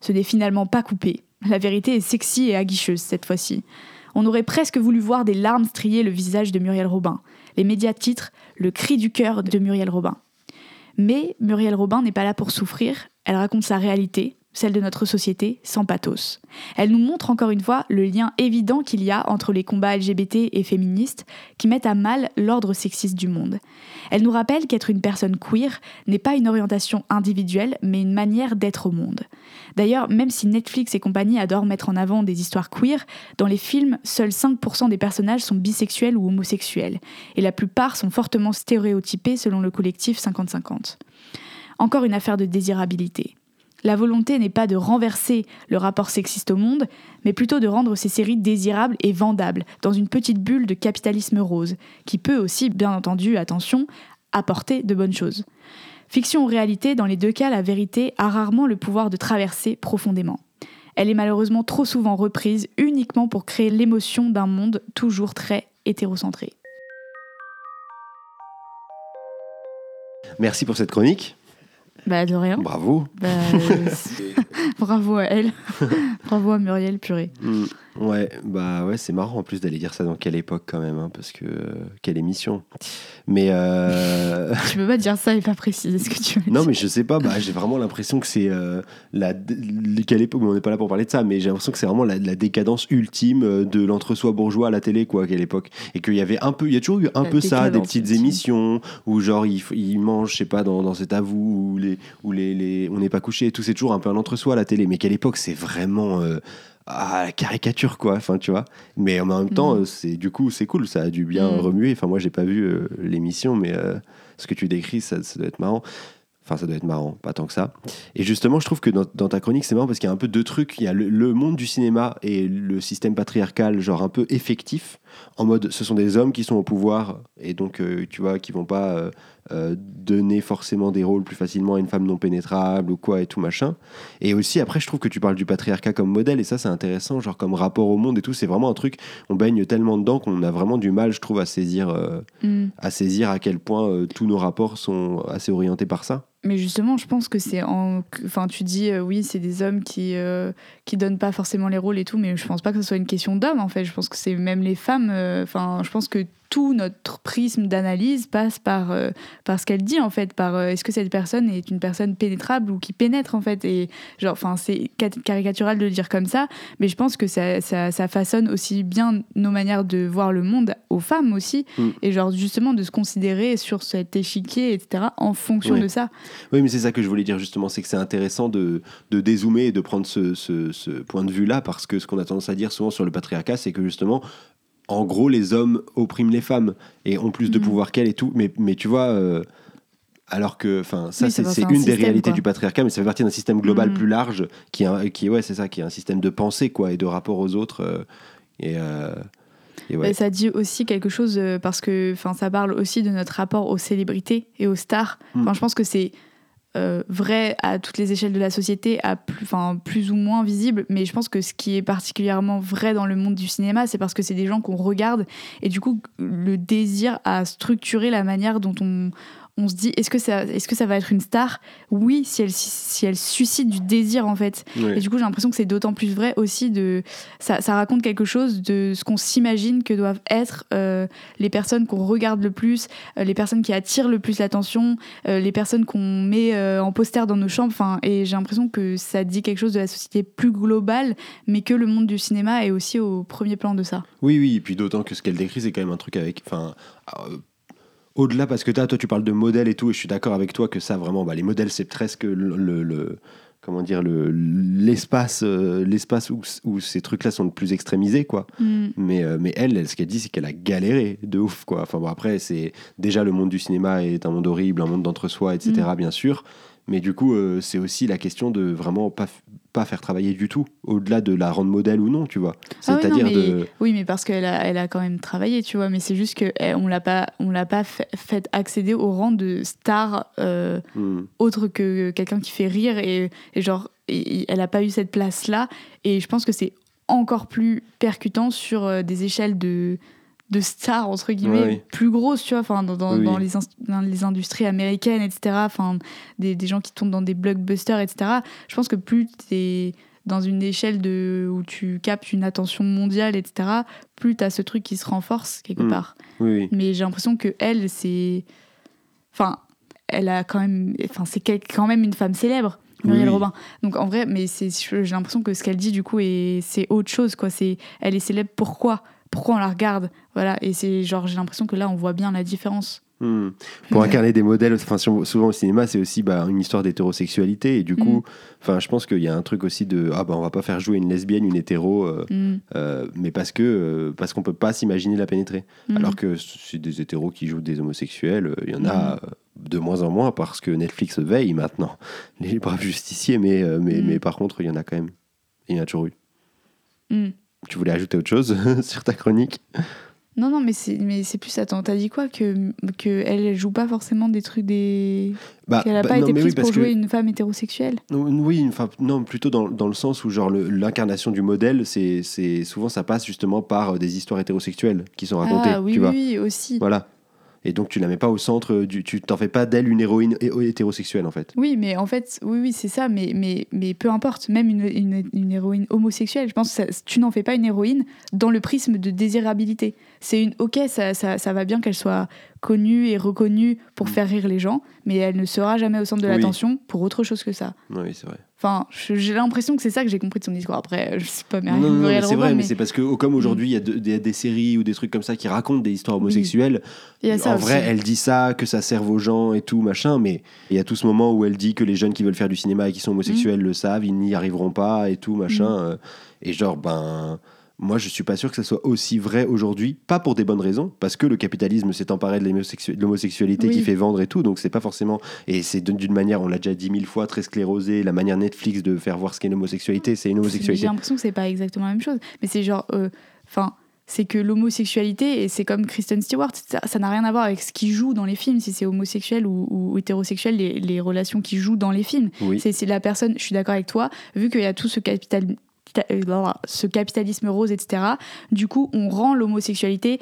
Ce n'est finalement pas coupé. La vérité est sexy et aguicheuse cette fois-ci. On aurait presque voulu voir des larmes strier le visage de Muriel Robin. Les médias titrent Le cri du cœur de Muriel Robin. Mais Muriel Robin n'est pas là pour souffrir, elle raconte sa réalité, celle de notre société, sans pathos. Elle nous montre encore une fois le lien évident qu'il y a entre les combats LGBT et féministes qui mettent à mal l'ordre sexiste du monde. Elle nous rappelle qu'être une personne queer n'est pas une orientation individuelle, mais une manière d'être au monde. D'ailleurs, même si Netflix et compagnie adorent mettre en avant des histoires queer, dans les films, seuls 5% des personnages sont bisexuels ou homosexuels, et la plupart sont fortement stéréotypés selon le collectif 50-50. Encore une affaire de désirabilité. La volonté n'est pas de renverser le rapport sexiste au monde, mais plutôt de rendre ces séries désirables et vendables dans une petite bulle de capitalisme rose, qui peut aussi, bien entendu, attention, apporter de bonnes choses. Fiction ou réalité, dans les deux cas, la vérité a rarement le pouvoir de traverser profondément. Elle est malheureusement trop souvent reprise uniquement pour créer l'émotion d'un monde toujours très hétérocentré. Merci pour cette chronique. Bah, de rien. Bravo. Bah, <laughs> <laughs> bravo à elle. <laughs> bravo à Muriel Purée. Mm. Ouais, bah ouais, c'est marrant en plus d'aller dire ça dans quelle époque quand même, hein, parce que euh, quelle émission. Mais euh... <laughs> tu peux pas dire ça et pas préciser ce que tu veux non, mais je sais pas. Bah, j'ai vraiment l'impression que c'est euh, la quelle époque. mais On n'est pas là pour parler de ça, mais j'ai l'impression que c'est vraiment la, la décadence ultime euh, de l'entre-soi bourgeois à la télé, quoi, à quelle époque. Et qu'il y avait un peu, il y a toujours eu un La peu ça, des petites émissions où genre ils, mangent, je sais pas, dans, dans cet avou où les, où les, les on n'est pas couché et tout. C'est toujours un peu un entre-soi à la télé. Mais quelle époque, c'est vraiment. La caricature quoi enfin tu vois mais en même temps euh, c'est du coup c'est cool ça a dû bien Mhm. remuer enfin moi j'ai pas vu euh, l'émission mais euh, ce que tu décris ça, ça doit être marrant Enfin, ça doit être marrant, pas tant que ça. Et justement, je trouve que dans, dans ta chronique, c'est marrant parce qu'il y a un peu deux trucs. Il y a le, le monde du cinéma et le système patriarcal, genre un peu effectif, en mode ce sont des hommes qui sont au pouvoir et donc, euh, tu vois, qui vont pas euh, euh, donner forcément des rôles plus facilement à une femme non pénétrable ou quoi et tout machin. Et aussi, après, je trouve que tu parles du patriarcat comme modèle et ça, c'est intéressant, genre comme rapport au monde et tout. C'est vraiment un truc, on baigne tellement dedans qu'on a vraiment du mal, je trouve, à saisir, Mm. à saisir à quel point tous nos rapports sont assez orientés par ça. Mais justement, je pense que c'est en. Enfin, tu dis, euh, oui, c'est des hommes qui, euh, qui donnent pas forcément les rôles et tout, mais je pense pas que ce soit une question d'hommes, en fait. Je pense que c'est même les femmes. Euh, Enfin, je pense que tout notre prisme d'analyse passe par, euh, par ce qu'elle dit, en fait, par euh, est-ce que cette personne est une personne pénétrable ou qui pénètre, en fait. Et genre, enfin, c'est cat- caricatural de le dire comme ça, mais je pense que ça, ça, ça façonne aussi bien nos manières de voir le monde aux femmes aussi, Mm. et genre, justement, de se considérer sur cet échiquier, etc., en fonction de ça. Oui, mais c'est ça que je voulais dire justement, c'est que c'est intéressant de, de dézoomer et de prendre ce, ce- ce point de vue-là, parce que ce qu'on a tendance à dire souvent sur le patriarcat, c'est que justement, en gros, les hommes oppriment les femmes et ont plus de Mhm. pouvoir qu'elles et tout. Mais, mais tu vois, euh, alors que, enfin, ça, Oui, c'est c'est- c'est c'est un une des système, réalités quoi. du patriarcat, mais ça fait partie d'un système global Mhm. plus large qui, est un- qui, ouais, c'est ça, qui est un système de pensée, quoi, et de rapport aux autres. euh, et, euh, et ouais. Mais ça dit aussi quelque chose parce que enfin ça parle aussi de notre rapport aux célébrités et aux stars. Mm. Je pense que c'est euh, vrai à toutes les échelles de la société, à plus, enfin, plus ou moins visible, mais je pense que ce qui est particulièrement vrai dans le monde du cinéma, c'est parce que c'est des gens qu'on regarde. Et du coup le désir à structurer la manière dont on, on se dit est-ce que ça est-ce que ça va être une star? Oui si elle si elle suscite du désir en fait. Et du coup j'ai l'impression que c'est d'autant plus vrai aussi de ça, ça raconte quelque chose de ce qu'on s'imagine que doivent être euh, les personnes qu'on regarde le plus euh, les personnes qui attirent le plus l'attention euh, les personnes qu'on met en poster dans nos chambres. Enfin et j'ai l'impression que ça dit quelque chose de la société plus globale mais que le monde du cinéma est aussi au premier plan de ça. Oui, oui, et puis d'autant que ce qu'elle décrit, c'est quand même un truc avec. Enfin, au-delà, parce que t'as- toi, tu parles de modèles et tout, et je suis d'accord avec toi que ça, vraiment, bah, les modèles, c'est presque le. le- le- comment dire, le- l'espace euh, l'espace où, où ces trucs-là sont le plus extrémisés, quoi. Mm. Mais, euh, mais elle, elle, ce qu'elle dit, c'est qu'elle a galéré de ouf, quoi. Enfin, bon, après, c'est. Déjà, le monde du cinéma est un monde horrible, un monde d'entre-soi, etc., Mm. bien sûr. Mais du coup, euh, c'est aussi la question de vraiment pas, pas faire travailler du tout, au-delà de la rendre modèle ou non, tu vois. Ah C'est-à-dire mais- de. Oui, mais parce qu'elle a, elle a quand même travaillé, tu vois. Mais c'est juste qu'on l'a pas, on l'a pas fait, fait accéder au rang de star euh, Hmm. autre que quelqu'un qui fait rire et, et genre, et- elle a pas eu cette place-là. Et je pense que c'est encore plus percutant sur euh, des échelles de de stars entre guillemets Ouais, oui. plus grosses tu vois enfin dans, dans, Oui, dans oui. les, dans les industries américaines etc enfin des, des gens qui tournent dans des blockbusters etc je pense que plus t'es dans une échelle de où tu captes une attention mondiale etc plus t'as ce truc qui se renforce quelque Mm. part Oui, mais j'ai l'impression que elle c'est enfin elle a quand même enfin c'est quand même une femme célèbre Muriel Oui. Robin donc en vrai mais c'est j'ai l'impression que ce qu'elle dit du coup est c'est autre chose quoi c'est elle est célèbre pourquoi? Pourquoi on la regarde voilà et c'est genre j'ai l'impression que là on voit bien la différence Hmm. Pour incarner des modèles, enfin, sou- souvent au cinéma, c'est aussi bah, une histoire d'hétérosexualité. Et du Mm. coup, enfin, je pense qu'il y a un truc aussi de ah bah on va pas faire jouer une lesbienne, une hétéro, euh, Mm. euh, mais parce que euh, parce qu'on peut pas s'imaginer la pénétrer. Alors que c'est des hétéros qui jouent des homosexuels, il y en a de moins en moins parce que Netflix veille maintenant <laughs> les braves justiciers, mais mais, mais par contre il y en a quand même, il y en a toujours eu. Tu voulais ajouter autre chose <laughs> sur ta chronique? Non non mais c'est mais c'est plus attends t'as dit quoi? Que que elle, joue pas forcément des trucs des bah, qu'elle a bah, pas non, été prise oui, pour que- jouer une femme hétérosexuelle? Oui, enfin, non, plutôt dans, dans le sens où genre l'incarnation du modèle, c'est c'est- souvent ça passe justement par euh, des histoires hétérosexuelles qui sont racontées, ah oui tu oui, vois. oui aussi Voilà. Et donc tu la mets pas au centre, du, tu t'en fais pas d'elle une héroïne hé- hétérosexuelle en fait. Oui, mais en fait, oui, oui, c'est ça, mais, mais, mais peu importe, même une, une, une héroïne homosexuelle, je pense que ça- tu n'en fais pas une héroïne dans le prisme de désirabilité. C'est une, ok, ça, ça, ça va bien qu'elle soit connue et reconnue pour faire rire les gens, mais elle ne sera jamais au centre de Mm. Oui. l'attention pour autre chose que ça. Oui, c'est vrai. Enfin, j'ai l'impression que c'est ça que j'ai compris de son discours. Après, je sais pas, mais Non, non, mais c'est vrai, mais, mais c'est parce que comme aujourd'hui il y a de- des, séries ou des trucs comme ça qui racontent des histoires homosexuelles, ça en vrai aussi. elle dit ça, que ça serve aux gens et tout, machin, mais il y a tout ce moment où elle dit que les jeunes qui veulent faire du cinéma et qui sont homosexuels le savent, ils n'y arriveront pas et tout, machin. euh, et genre, ben... Moi, je suis pas sûr que ça soit aussi vrai aujourd'hui, pas pour des bonnes raisons, parce que le capitalisme s'est emparé de l'homosexu- de l'homosexualité Oui. qui fait vendre et tout, donc c'est pas forcément. Et c'est d'une- manière, on l'a déjà dit mille fois, très sclérosée, la manière Netflix de faire voir ce qu'est une homosexualité, c'est une J'ai homosexualité. l'impression que c'est pas exactement la même chose. Mais c'est genre. euh, Enfin. c'est que l'homosexualité, et c'est comme Kristen Stewart, ça n'a rien à voir avec ce qui joue dans les films, si c'est homosexuel ou, ou hétérosexuel, les, les relations qui jouent dans les films. Oui. C'est la personne, je suis d'accord avec toi, vu qu'il y a tout ce capital ce capitalisme rose, etc. Du coup, on rend l'homosexualité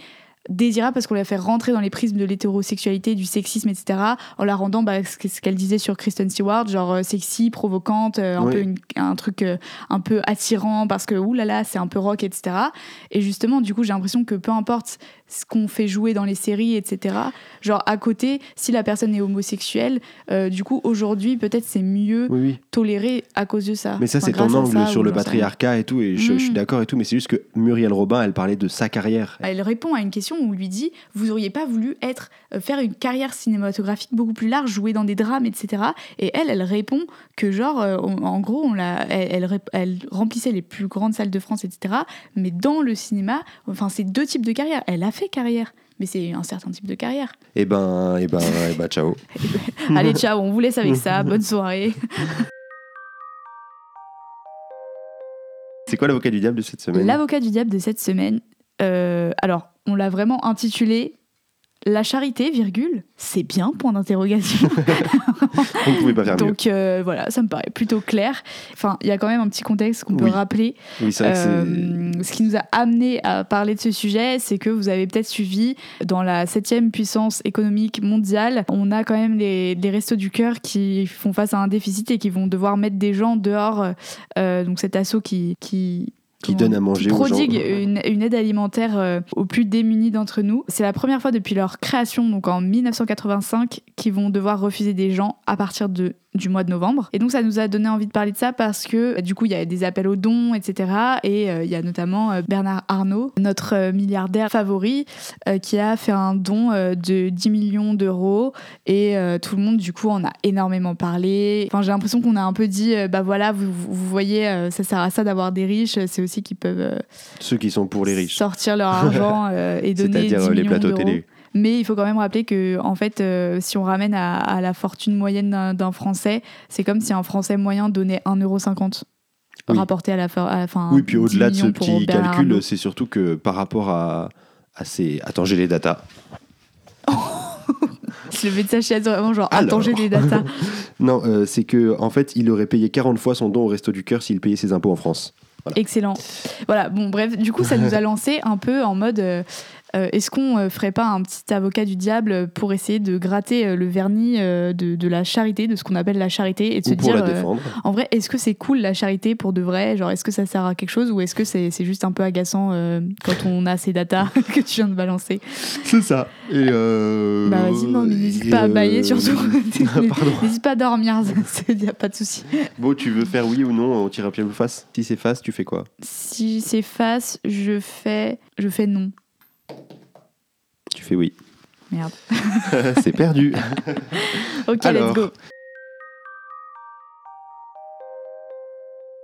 désirable parce qu'on la fait rentrer dans les prismes de l'hétérosexualité, du sexisme, etc. En la rendant, bah, ce que- ce qu'elle disait sur Kristen Stewart, genre euh, sexy, provocante, euh, un Oui. peu une- un truc euh, un peu attirant parce que oulala, c'est un peu rock, etc. Et justement, du coup, j'ai l'impression que peu importe ce qu'on fait jouer dans les séries, etc. Genre à côté, si la personne est homosexuelle, euh, du coup, aujourd'hui, peut-être c'est mieux Oui, oui. toléré à cause de ça. Mais ça, Enfin, c'est ton angle ça, sur le patriarcat et tout, et je, je suis Mm. d'accord et tout, mais c'est juste que Muriel Robin, elle parlait de sa carrière. Elle répond à une question où on lui dit Vous auriez pas voulu être euh, faire une carrière cinématographique beaucoup plus large, jouer dans des drames, etc. Et elle, elle répond que, genre, euh, on- en gros, on l'a, elle, elle remplissait les plus grandes salles de France, etc. Mais dans le cinéma, enfin, c'est deux types de carrière. Elle a fait carrière, mais c'est un certain type de carrière. Et ben, et ben, et ben, ciao. <laughs> Allez, ciao, on vous laisse avec ça. Bonne soirée. C'est quoi l'avocat du diable de cette semaine? L'avocat du diable de cette semaine. euh, alors, on l'a vraiment intitulé la charité, virgule, c'est bien, point d'interrogation. <laughs> On ne pouvait pas faire mieux. Donc euh, voilà, ça me paraît plutôt clair. Enfin, il y a quand même un petit contexte qu'on peut rappeler. Oui, que Euh, ce qui nous a amené à parler de ce sujet, c'est que vous avez peut-être suivi dans la septième puissance économique mondiale, on a quand même les, les restos du cœur qui font face à un déficit et qui vont devoir mettre des gens dehors. Euh, donc cet assaut qui, qui Qui donne à manger qui aux gens. prodigue une, une aide alimentaire euh, aux plus démunis d'entre nous. C'est la première fois depuis leur création, donc en 1985, qu'ils vont devoir refuser des gens à partir de du mois de novembre. Et donc ça nous a donné envie de parler de ça parce que bah, du coup il y a des appels aux dons, etc. Et euh, il y a notamment euh, Bernard Arnault, notre euh, milliardaire favori, euh, qui a fait un don euh, de 10 millions d'euros. Et euh, tout le monde du coup en a énormément parlé. Enfin j'ai l'impression qu'on a un peu dit, euh, bah voilà, vous, voyez, euh, ça sert à ça d'avoir des riches. C'est aussi qu'ils peuvent euh, Ceux qui sont pour les riches. sortir leur argent euh, et <laughs> donner 10 C'est-à-dire euh, les millions plateaux télé. Mais il faut quand même rappeler que, en fait, euh, si on ramène à, à la fortune moyenne d'un- Français, c'est comme si un Français moyen donnait 1,50€ Oui. rapporté à la fin. à la fin, Oui, puis 10 au-delà de ce petit calcul, c'est surtout que par rapport à, à ces. Attends, j'ai les datas. <laughs> Le message est vraiment genre, Alors. attends, j'ai des datas. <laughs> Non, euh, c'est que en fait, il aurait payé 40 fois son don au Resto du Cœur s'il payait ses impôts en France. Excellent. Voilà, bon, bref, du coup, ça nous a lancé un peu en mode euh, euh, est-ce qu'on euh, ferait pas un petit avocat du diable pour essayer de gratter euh, le vernis de, de la charité, de ce qu'on appelle la charité, et de Ou se pour dire. la euh, défendre. En vrai, est-ce que c'est cool la charité pour de vrai? Genre, est-ce que ça sert à quelque chose ou est-ce que c'est juste un peu agaçant euh, quand on a ces datas <laughs> que tu viens de balancer? C'est ça. Et Bah vas-y, non, mais n'hésite pas à bailler surtout. <laughs> <laughs> Pardon. n'hésite pas à dormir, il n'y a pas de souci. Bon, tu veux faire oui ou non On tire un pied ou face? Si c'est face, tu fais quoi? Si c'est face, je fais, je fais non. Tu fais oui. Merde. <laughs> c'est perdu. <laughs> Ok, Alors. let's go.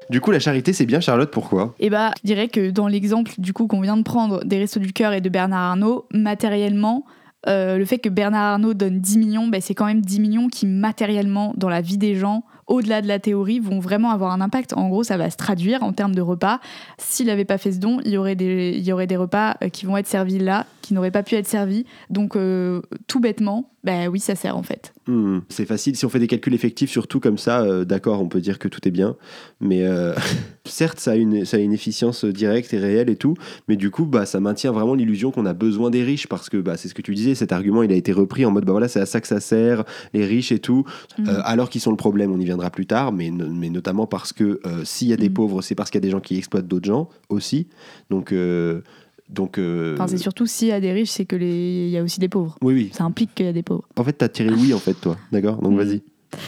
Du coup, la charité, c'est bien, Charlotte, pourquoi? Et bah, je dirais que dans l'exemple du coup qu'on vient de prendre des Restos du Cœur et de Bernard Arnault, matériellement, euh, le fait que Bernard Arnault donne 10 millions, bah, c'est quand même 10 millions qui matériellement, dans la vie des gens, au-delà de la théorie, vont vraiment avoir un impact. En gros, ça va se traduire en termes de repas. S'il n'avait pas fait ce don, il y aurait des, il y aurait des repas euh, qui vont être servis là, qui n'auraient pas pu être servis. Donc, euh, tout bêtement, bah oui, ça sert en fait. Hmm, C'est facile. Si on fait des calculs effectifs, surtout comme ça, euh, d'accord, on peut dire que tout est bien. Mais euh, <laughs> certes, ça a, une, ça a une efficience directe et réelle et tout. Mais du coup, bah, ça maintient vraiment l'illusion qu'on a besoin des riches. Parce que bah, c'est ce que tu disais, cet argument, il a été repris en mode, bah voilà, c'est à ça que ça sert, les riches et tout. Euh, alors qu'ils sont le problème, on y viendra plus tard. Mais, no- mais notamment parce que euh, s'il y a des Mhm. pauvres, c'est parce qu'il y a des gens qui exploitent d'autres gens aussi. Donc. euh, donc euh, Enfin, c'est surtout s'il y a des riches, c'est que les... il y a aussi des pauvres. oui, oui. Ça implique qu'il y a des pauvres. En fait, t'as tiré oui, en fait, toi. D'accord? Donc Mhm. vas-y. <laughs>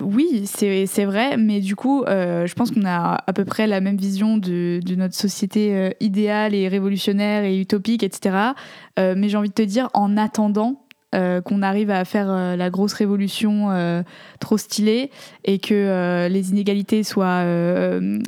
Oui, c'est c'est vrai, mais du coup, euh, je pense qu'on a à peu près la même vision de, de notre société euh, idéale et révolutionnaire et utopique, etc. Mais j'ai envie de te dire, en attendant euh, qu'on arrive à faire euh, la grosse révolution euh, trop stylée et que les inégalités soient,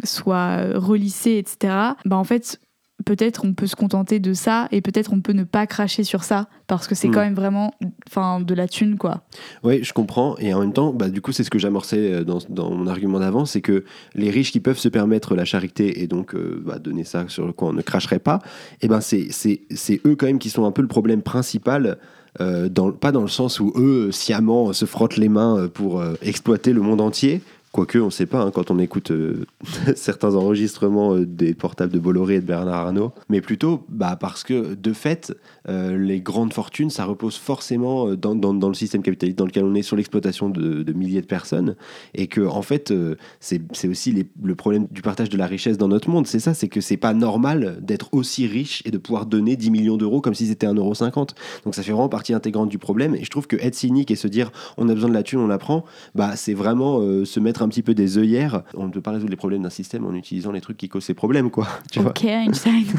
soient relissées, etc., bah en fait, peut-être on peut se contenter de ça et peut-être on peut ne pas cracher sur ça parce que c'est Mm. quand même vraiment enfin, de la thune, quoi. Oui, je comprends. Et en même temps, bah, du coup, c'est ce que j'amorçais dans, dans mon argument d'avant, c'est que les riches qui peuvent se permettre la charité et donc euh, bah, donner ça sur le quoi on ne cracherait pas, et ben c'est eux quand même qui sont un peu le problème principal. Euh, dans, pas dans le sens où eux, sciemment, se frottent les mains euh, pour euh, exploiter le monde entier. Quoique, on ne sait pas hein, quand on écoute euh, <laughs> certains enregistrements euh, des portables de Bolloré et de Bernard Arnault. Mais plutôt bah, parce que, de fait, euh, les grandes fortunes, ça repose forcément dans, dans- le système capitaliste dans lequel on est sur l'exploitation de, milliers de personnes. Et que, en fait, c'est aussi le problème du partage de la richesse dans notre monde. C'est ça, c'est que c'est pas normal d'être aussi riche et de pouvoir donner 10 millions d'euros comme si c'était 1,50€. Donc ça fait vraiment partie intégrante du problème. Et je trouve que être cynique et se dire on a besoin de la thune, on la prend, bah, c'est vraiment se mettre un petit peu des œillères. On ne peut pas résoudre les problèmes d'un système en utilisant les trucs qui causent ces problèmes, quoi. <laughs> Tu vois ok, Einstein. <laughs>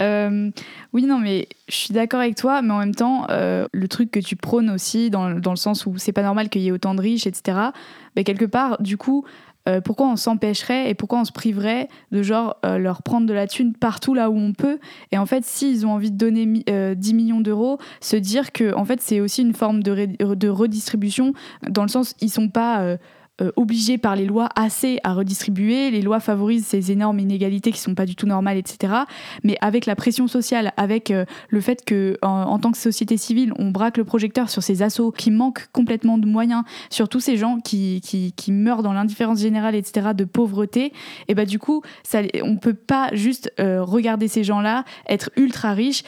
Euh, oui, non, mais je suis d'accord avec toi, mais en même temps, euh, le truc que tu prônes aussi, dans, dans le sens où c'est pas normal qu'il y ait autant de riches, etc., bah, quelque part, du coup, euh, pourquoi on s'empêcherait et pourquoi on se priverait de genre euh, leur prendre de la thune partout là où on peut? Et en fait s'ils ont envie de donner euh, 10 millions d'euros se dire que en fait c'est aussi une forme de, redistribution dans le sens ils sont pas obligés par les lois assez à redistribuer. Les lois favorisent ces énormes inégalités qui sont pas du tout normales, etc. Mais avec la pression sociale, avec le fait que en, tant que société civile, on braque le projecteur sur ces assauts qui manquent complètement de moyens, sur tous ces gens qui, qui, qui meurent dans l'indifférence générale, etc., de pauvreté, et bah du coup, ça, on peut pas juste regarder ces gens-là être ultra riches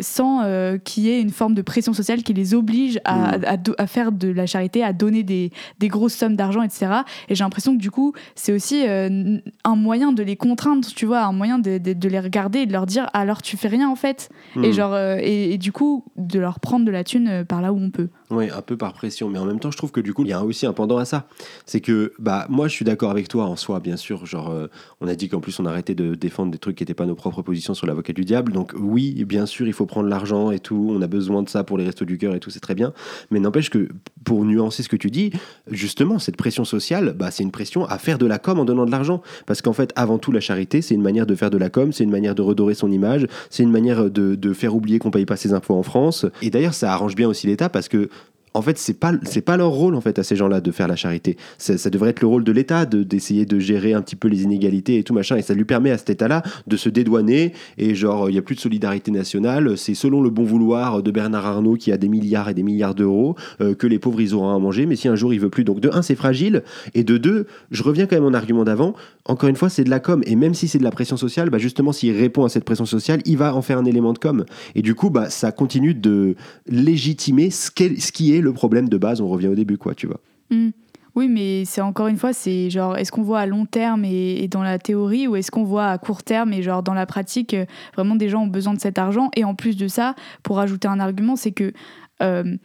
sans qu'il y ait une forme de pression sociale qui les oblige à, mm. à, faire de la charité, à donner des, des grosses sommes d'argent, etc. Et j'ai l'impression que du coup, c'est aussi euh, un moyen de les contraindre, tu vois, un moyen de, de, les regarder et de leur dire alors tu fais rien en fait. Et, mm. genre, euh, et, du coup, de leur prendre de la thune euh, par là où on peut. Oui, un peu par pression, mais en même temps, je trouve que du coup, il y a aussi un pendant à ça. C'est que, bah, moi, je suis d'accord avec toi en soi, bien sûr. Genre, on a dit qu'en plus, on arrêtait de défendre des trucs qui n'étaient pas nos propres positions sur l'avocat du diable. Donc, oui, bien sûr, il faut prendre l'argent et tout. On a besoin de ça pour les restos du cœur et tout, c'est très bien. Mais n'empêche que, pour nuancer ce que tu dis, justement, cette pression sociale, bah, c'est une pression à faire de la com en donnant de l'argent. Parce qu'en fait, avant tout, la charité, c'est une manière de faire de la com, c'est une manière de redorer son image, c'est une manière de, de faire oublier qu'on paye pas ses impôts en France. Et d'ailleurs, ça arrange bien aussi l'État parce que en fait, c'est pas c'est pas leur rôle en fait à ces gens-là de faire la charité. Ça, devrait être le rôle de l'État de d'essayer de gérer un petit peu les inégalités et tout machin. Et ça lui permet à cet État-là de se dédouaner et genre il y a plus de solidarité nationale. C'est selon le bon vouloir de Bernard Arnault qui a des milliards et des milliards d'euros euh, que les pauvres ils auront à manger. Mais si un jour il veut plus, donc de un c'est fragile et de deux, je reviens quand même mon argument d'avant. Encore une fois, c'est de la com et même si c'est de la pression sociale, bah justement s'il répond à cette pression sociale, il va en faire un élément de com. Et du coup, bah ça continue de légitimer ce, ce qui est le problème de base, on revient au début, quoi, tu vois. Hmm. Oui, mais c'est encore une fois, c'est genre, est-ce qu'on voit à long terme et, dans la théorie, ou est-ce qu'on voit à court terme et genre dans la pratique, euh, vraiment des gens ont besoin de cet argent? Et en plus de ça, pour ajouter un argument, c'est que euh,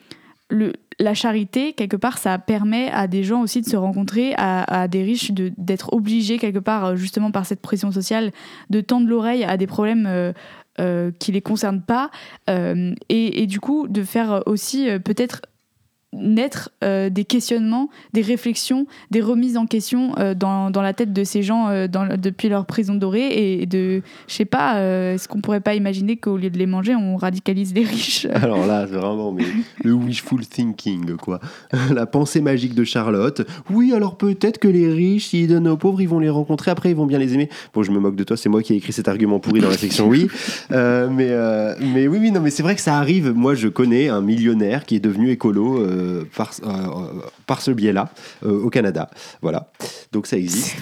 le, la charité, quelque part, ça permet à des gens aussi de se rencontrer, à, des riches d'être obligés, quelque part, euh, justement par cette pression sociale, de tendre l'oreille à des problèmes qui les concernent pas, et, et, du coup de faire aussi peut-être naître euh, des questionnements, des réflexions, des remises en question euh, dans, dans, la tête de ces gens euh, dans, depuis leur prison dorée et de, je sais pas, est-ce qu'on pourrait pas imaginer qu'au lieu de les manger, on radicalise les riches? Alors là, c'est vraiment mais, le wishful thinking, quoi. <laughs> la pensée magique de Charlotte. Oui, alors peut-être que les riches, s'ils donnent aux pauvres, ils vont les rencontrer, après ils vont bien les aimer. Bon, je me moque de toi, c'est moi qui ai écrit cet argument pourri dans la section oui. <laughs> mais, mais oui, oui, non, mais c'est vrai que ça arrive. Moi, je connais un millionnaire qui est devenu écolo euh, par, euh, par, ce biais-là euh, au Canada. Voilà. Donc ça existe.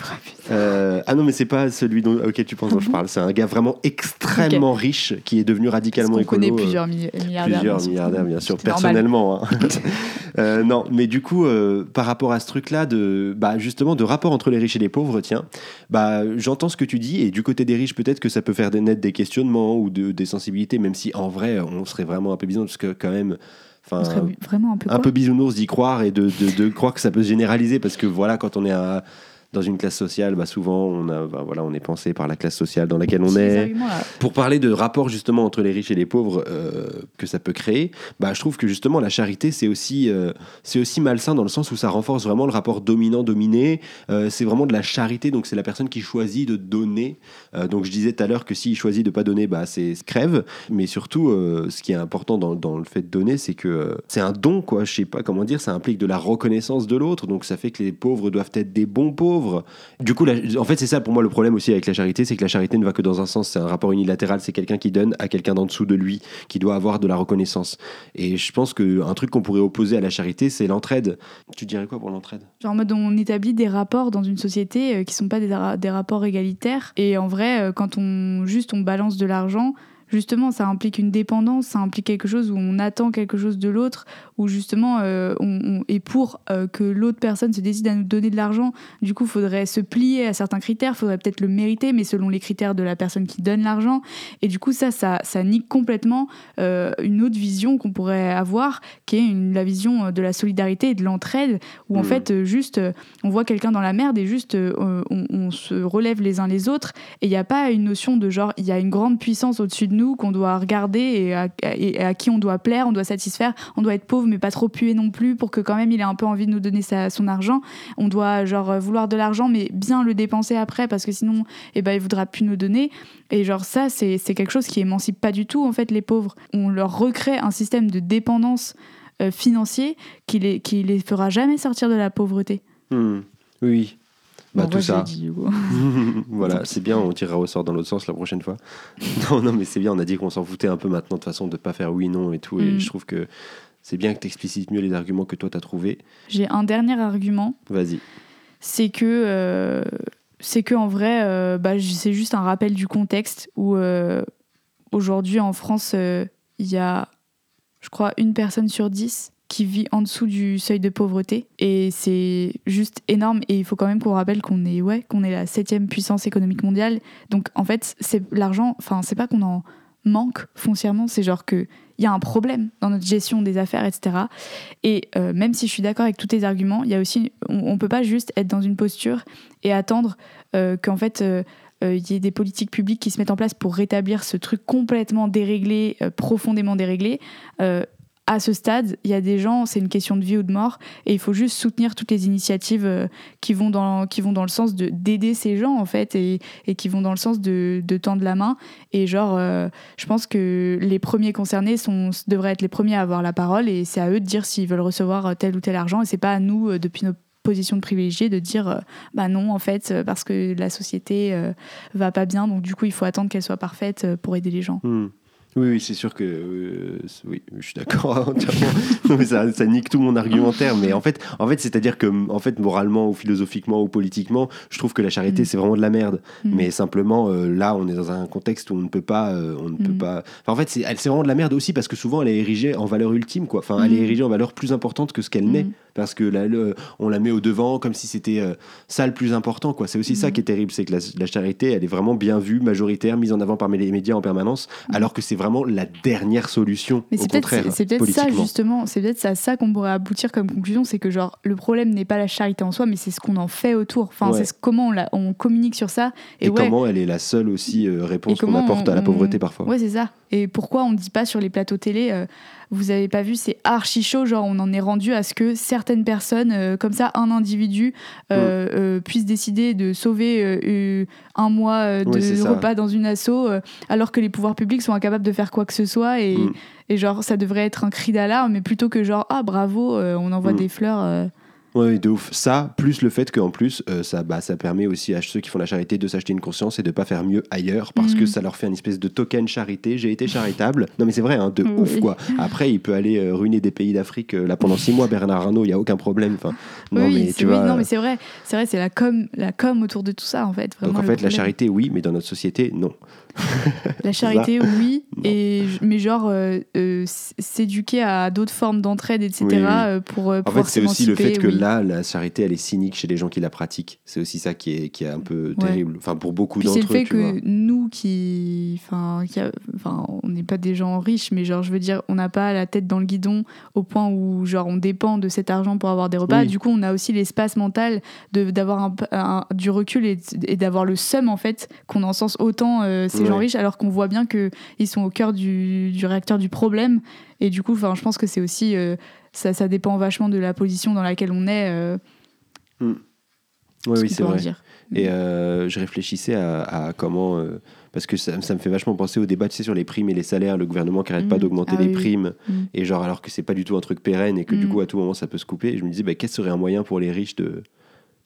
ah non, mais c'est pas celui dont, auquel tu penses dont je parle. C'est un gars vraiment extrêmement riche qui est devenu radicalement écolo. On connaît plusieurs milliardaires. Plusieurs milliardaires, bien sûr, personnellement. Hein. <laughs> non, mais du coup, par rapport à ce truc-là, de, bah, justement, de rapport entre les riches et les pauvres, tiens, bah, j'entends ce que tu dis, et du côté des riches, peut-être que ça peut faire naître des questionnements ou de, des sensibilités, même si en vrai, on serait vraiment un peu bizarre, parce que quand même, vraiment un peu, un peu bisounours d'y croire et de, de, de, croire que ça peut se généraliser parce que voilà, quand on est à, dans une classe sociale, bah souvent on, a, bah voilà, on est pensé par la classe sociale dans laquelle on est. Pour parler de rapport justement entre les riches et les pauvres euh, que ça peut créer, bah, je trouve que justement la charité c'est aussi, euh, c'est aussi malsain dans le sens où ça renforce vraiment le rapport dominant-dominé. Euh, c'est vraiment de la charité, donc c'est la personne qui choisit de donner. donc je disais tout à l'heure que s'il choisit de pas donner, bah, c'est crève. Mais surtout, ce qui est important dans, dans, le fait de donner, c'est que c'est un don, quoi. Je sais pas comment dire, ça implique de la reconnaissance de l'autre. Donc ça fait que les pauvres doivent être des bons pauvres du coup, en fait, c'est ça pour moi le problème aussi avec la charité, c'est que la charité ne va que dans un sens, c'est un rapport unilatéral, c'est quelqu'un qui donne à quelqu'un d'en dessous de lui, qui doit avoir de la reconnaissance. Et je pense qu'un truc qu'on pourrait opposer à la charité, c'est l'entraide. Tu dirais quoi pour l'entraide? Genre en mode on établit des rapports dans une société euh, qui sont pas des, des rapports égalitaires. Et en vrai, euh, quand on juste on balance de l'argent, justement, ça implique une dépendance, ça implique quelque chose où on attend quelque chose de l'autre, où justement, euh, on, et pour euh, que l'autre personne se décide à nous donner de l'argent, du coup, il faudrait se plier à certains critères, il faudrait peut-être le mériter, mais selon les critères de la personne qui donne l'argent. Et du coup, ça, ça, ça nique complètement euh, une autre vision qu'on pourrait avoir, qui est une, la vision de la solidarité et de l'entraide, où en mmh. fait, juste, on voit quelqu'un dans la merde et juste, on, on, se relève les uns les autres, et il n'y a pas une notion de genre, il y a une grande puissance au-dessus de nous qu'on doit regarder et à, qui on doit plaire, on doit satisfaire, on doit être pauvre mais pas trop puer non plus pour que quand même il ait un peu envie de nous donner son argent. On doit genre vouloir de l'argent mais bien le dépenser après parce que sinon eh ben, il voudra plus nous donner. Et genre ça c'est quelque chose qui émancipe pas du tout en fait les pauvres. On leur recrée un système de dépendance euh, financier qui les, qui les fera jamais sortir de la pauvreté. Hmm. Oui. Bah, tout ça. dit, <laughs> <laughs> voilà, c'est bien, on tirera au sort dans l'autre sens la prochaine fois. <laughs> non, non, mais c'est bien, on a dit qu'on s'en foutait un peu maintenant de façon de pas faire oui, non et tout. Et Mm. je trouve que c'est bien que tu explicites mieux les arguments que toi t'as trouvé. J'ai un dernier argument. Vas-y. c'est que euh, c'est que en vrai euh, bah, c'est juste un rappel du contexte où euh, aujourd'hui en France euh, il y a je crois une personne sur dix qui vit en dessous du seuil de pauvreté. Et c'est juste énorme. Et il faut quand même qu'on rappelle qu'on est ouais qu'on est la septième puissance économique mondiale. Donc en fait c'est l'argent enfin c'est pas qu'on en manque foncièrement c'est genre que il y a un problème dans notre gestion des affaires etc et euh, même si je suis d'accord avec tous tes arguments, il y a aussi, on, on peut pas juste être dans une posture et attendre euh, qu'en fait euh, euh, il y ait des politiques publiques qui se mettent en place pour rétablir ce truc complètement déréglé, profondément déréglé. Euh, à ce stade, il y a des gens, c'est une question de vie ou de mort, et il faut juste soutenir toutes les initiatives euh, qui vont dans qui vont dans le sens de d'aider ces gens en fait, et, et qui vont dans le sens de, de tendre la main. Et genre, euh, je pense que les premiers concernés devraient être les premiers à avoir la parole et c'est à eux de dire s'ils veulent recevoir tel ou tel argent et c'est pas à nous, euh, depuis nos positions de privilégiés, de dire euh, bah non, en fait, euh, parce que la société euh, va pas bien, donc du coup, il faut attendre qu'elle soit parfaite euh, pour aider les gens. Hmm. Oui, oui, c'est sûr que. euh, oui, je suis d'accord <laughs> entièrement. Ça, ça nique tout mon argumentaire. Mais en fait, en fait c'est-à-dire que, en fait, moralement ou philosophiquement ou politiquement, je trouve que la charité, Mm. c'est vraiment de la merde. Mm. Mais simplement, euh, là, on est dans un contexte où on ne peut pas. euh, on ne peut Mm. pas... Enfin, en fait, c'est elle- c'est vraiment de la merde aussi parce que souvent, elle est érigée en valeur ultime. Quoi. Enfin, elle est érigée en valeur plus importante que ce qu'elle n'est. Parce que là, le- on la met au devant comme si c'était ça le plus important. quoi. C'est aussi ça qui est terrible c'est que la, la charité, elle est vraiment bien vue, majoritaire, mise en avant par les médias en permanence, alors que c'est vraiment la dernière solution. Mais c'est peut-être c'est- ça justement, c'est peut-être ça qu'on pourrait aboutir comme conclusion, c'est que genre le problème n'est pas la charité en soi, mais c'est ce qu'on en fait autour. Enfin, Ouais. c'est ce- comment on, la- on communique sur ça. Et, Et, ouais, comment elle est la seule aussi euh, réponse qu'on apporte à la pauvreté parfois. Ouais, c'est ça. Et pourquoi on ne dit pas sur les plateaux télé, euh, vous avez pas vu, c'est archi chaud, genre on en est rendu à ce que certaines personnes, euh, comme ça, un individu, euh, Mm. euh, puisse décider de sauver euh, un mois de Ouais, c'est ça. repas dans une asso, alors que les pouvoirs publics sont incapables de faire quoi que ce soit. Et, Mm. et genre, ça devrait être un cri d'alarme, mais plutôt que genre, ah bravo, on envoie Mm. des fleurs. Ouais, de ouf. Ça, plus le fait qu'en plus, euh, ça, bah, ça permet aussi à ceux qui font la charité de s'acheter une conscience et de pas faire mieux ailleurs parce Mhm. que ça leur fait une espèce de token charité. J'ai été charitable. Non, mais c'est vrai, hein, de Oui. ouf quoi. Après, il peut aller euh, ruiner des pays d'Afrique euh, là pendant six mois, Bernard Arnault, il y a aucun problème. Enfin, non, oui, mais tu oui, vois. non, mais c'est vrai, c'est vrai, c'est la com, la com autour de tout ça en fait. donc vraiment en le fait, la charité, oui, mais dans notre société, non. <laughs> La charité, oui, et, mais genre euh, euh, s'éduquer à d'autres formes d'entraide, etc. Oui, oui. euh, pour En fait, c'est aussi le fait que oui. là, la charité, elle est cynique chez les gens qui la pratiquent. C'est aussi ça qui est, qui est un peu Ouais. terrible. Enfin, pour beaucoup c'est d'entre le eux, fait tu vois. que nous qui, enfin, qui a- enfin, on n'est pas des gens riches, mais genre je veux dire, on n'a pas la tête dans le guidon au point où genre on dépend de cet argent pour avoir des repas. Du coup, on a aussi l'espace mental d'avoir un, un- du recul et, et d'avoir le seum en fait qu'on encense autant euh, ces gens Ouais. riches, alors qu'on voit bien que ils sont au cœur du, du réacteur du problème. Et du coup, je pense que c'est aussi euh, ça, ça dépend vachement de la position dans laquelle on est. euh, Oui, ce oui, c'est vrai. dire. Et euh, je réfléchissais à, à comment. parce que ça, ça me fait vachement penser au débat tu sais, sur les primes et les salaires, le gouvernement qui arrête pas Mm. d'augmenter Ah les oui, primes, Mm. et genre alors que c'est pas du tout un truc pérenne et que du coup à tout moment ça peut se couper. Et je me disais, bah, quel serait un moyen pour les riches de,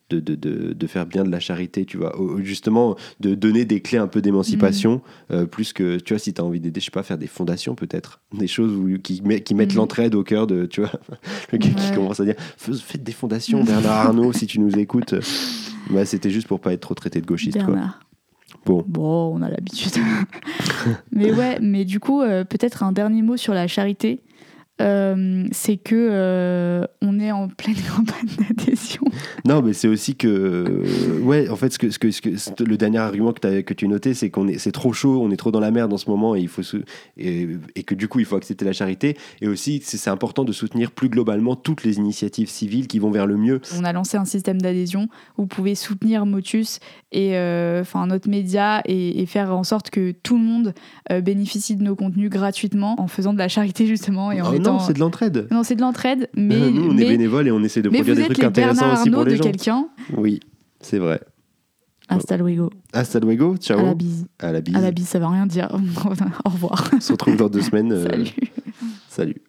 de, de, de, de faire bien de la charité, tu vois Justement, de donner des clés un peu d'émancipation, Mm. euh, plus que, tu vois, si tu as envie d'aider, je sais pas, faire des fondations peut-être, des choses où- qui, met- qui mettent Mm. l'entraide au cœur de, tu vois, <laughs> le gars qui commence à dire, Fais- faites des fondations, Bernard Arnault, si tu nous écoutes. Bah, c'était juste pour pas être trop traité de gauchiste, quoi. Bernard. Bon. Bon, on a l'habitude. <laughs> mais ouais, mais du coup, euh, peut-être un dernier mot sur la charité. Euh, c'est que euh, on est en pleine <laughs> campagne d'adhésion. Non, mais c'est aussi que, euh, ouais, en fait, ce que, ce que, ce que- c'est- le dernier argument que, tu notais, c'est qu'on est, c'est trop chaud, on est trop dans la merde en ce moment, et il faut et, et que du coup, il faut accepter la charité. Et aussi, c'est c'est important de soutenir plus globalement toutes les initiatives civiles qui vont vers le mieux. On a lancé un système d'adhésion où vous pouvez soutenir Motus et euh, enfin notre média et, et faire en sorte que tout le monde euh, bénéficie de nos contenus gratuitement en faisant de la charité justement et en Oh étant non, c'est de l'entraide. Non, c'est de l'entraide, mais Nous, on mais, est bénévoles et on essaie de mais produire des trucs intéressants Bernard aussi pour Arnault les de gens. quelqu'un. Oui, c'est vrai. Hasta luego. Hasta luego, ciao. À la bise. À la bise. À la bise, ça va rien dire. <laughs> Au revoir. On se retrouve dans deux semaines. euh, Salut. Salut.